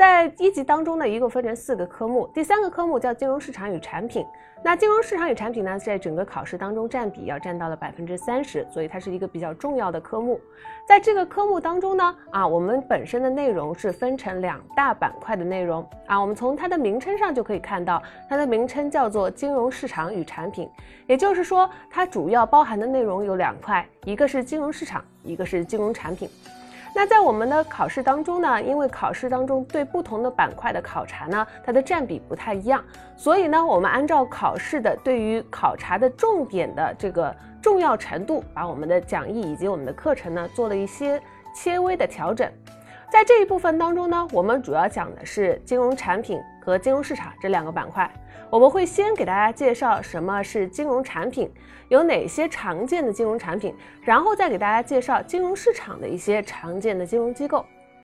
在一级当中呢，一共分成四个科目，第三个科目叫金融市场与产品。那金融市场与产品呢，在整个考试当中占比要占到了百分之三十，所以它是一个比较重要的科目。在这个科目当中呢，啊，我们本身的内容是分成两大板块的内容啊，我们从它的名称上就可以看到，它的名称叫做金融市场与产品，也就是说，它主要包含的内容有两块，一个是金融市场，一个是金融产品。那在我们的考试当中呢，因为考试当中对不同的板块的考察呢，它的占比不太一样，所以呢，我们按照考试的对于考察的重点的这个重要程度，把我们的讲义以及我们的课程呢做了一些轻微的调整。在这一部分当中呢，我们主要讲的是金融产品和金融市场这两个板块。我们会先给大家介绍什么是金融产品，有哪些常见的金融产品，然后再给大家介绍金融市场的一些常见的金融机构。